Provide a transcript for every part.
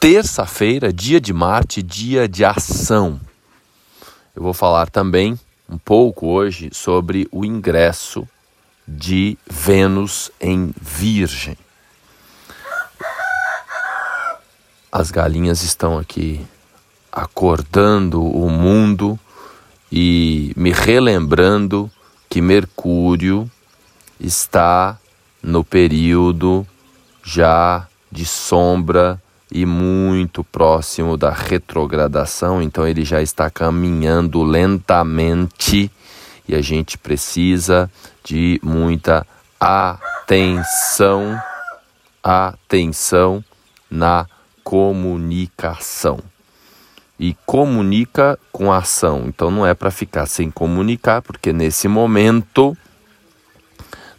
terça-feira, dia de Marte, dia de ação. Eu vou falar também um pouco hoje sobre o ingresso de Vênus em Virgem. As galinhas estão aqui acordando o mundo e me relembrando que Mercúrio está no período já de sombra e muito próximo da retrogradação, então ele já está caminhando lentamente e a gente precisa de muita atenção, atenção na comunicação. E comunica com ação. Então não é para ficar sem comunicar, porque nesse momento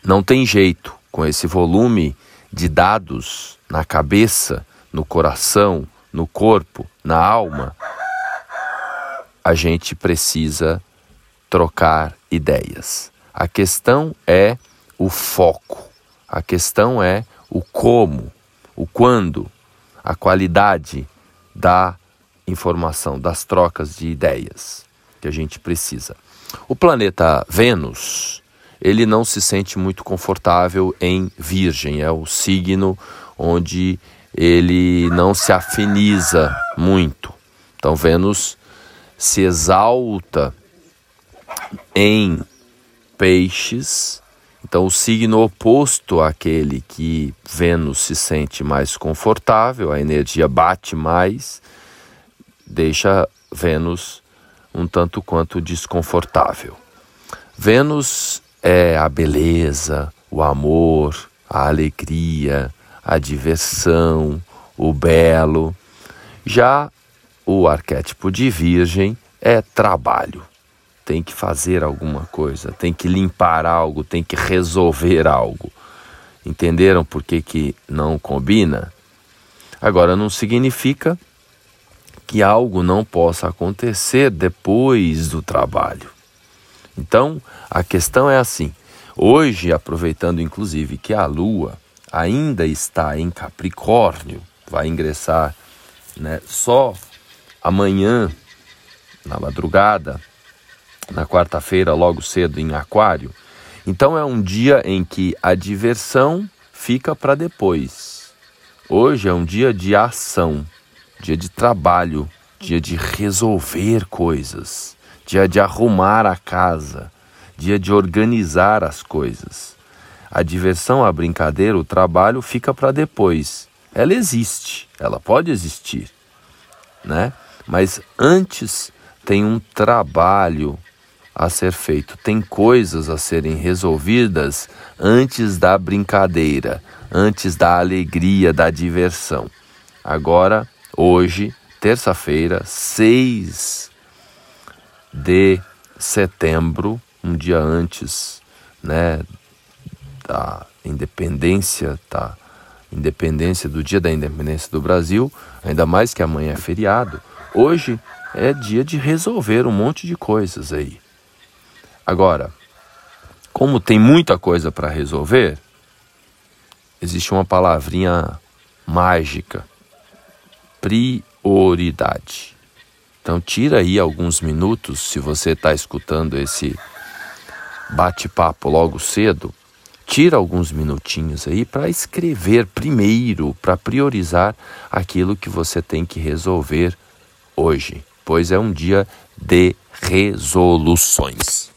não tem jeito com esse volume de dados na cabeça, no coração, no corpo, na alma. A gente precisa trocar ideias. A questão é o foco, a questão é o como, o quando, a qualidade da informação, das trocas de ideias que a gente precisa. O planeta Vênus, ele não se sente muito confortável em Virgem, é o signo onde ele não se afiniza muito. Então Vênus se exalta em Peixes. Então o signo oposto àquele que Vênus se sente mais confortável, a energia bate mais, deixa Vênus um tanto quanto desconfortável. Vênus é a beleza, o amor, a alegria, a diversão, o belo. Já o arquétipo de Virgem é trabalho. Tem que fazer alguma coisa, tem que limpar algo, tem que resolver algo. Entenderam por que, que não combina? Agora, não significa que algo não possa acontecer depois do trabalho. Então, a questão é assim: hoje, aproveitando inclusive que a Lua ainda está em Capricórnio, vai ingressar né, só amanhã, na madrugada, na quarta-feira, logo cedo em Aquário. Então é um dia em que a diversão fica para depois. Hoje é um dia de ação, dia de trabalho, dia de resolver coisas, dia de arrumar a casa, dia de organizar as coisas. A diversão, a brincadeira, o trabalho fica para depois. Ela existe, ela pode existir, né? Mas antes tem um trabalho a ser feito, tem coisas a serem resolvidas antes da brincadeira, antes da alegria, da diversão. Agora, hoje, terça-feira, 6 de setembro, um dia antes, né, da independência, da independência do dia da independência do Brasil, ainda mais que amanhã é feriado. Hoje é dia de resolver um monte de coisas aí. Agora, como tem muita coisa para resolver, existe uma palavrinha mágica: prioridade. Então, tira aí alguns minutos, se você está escutando esse bate-papo logo cedo, tira alguns minutinhos aí para escrever primeiro, para priorizar aquilo que você tem que resolver hoje, pois é um dia de resoluções.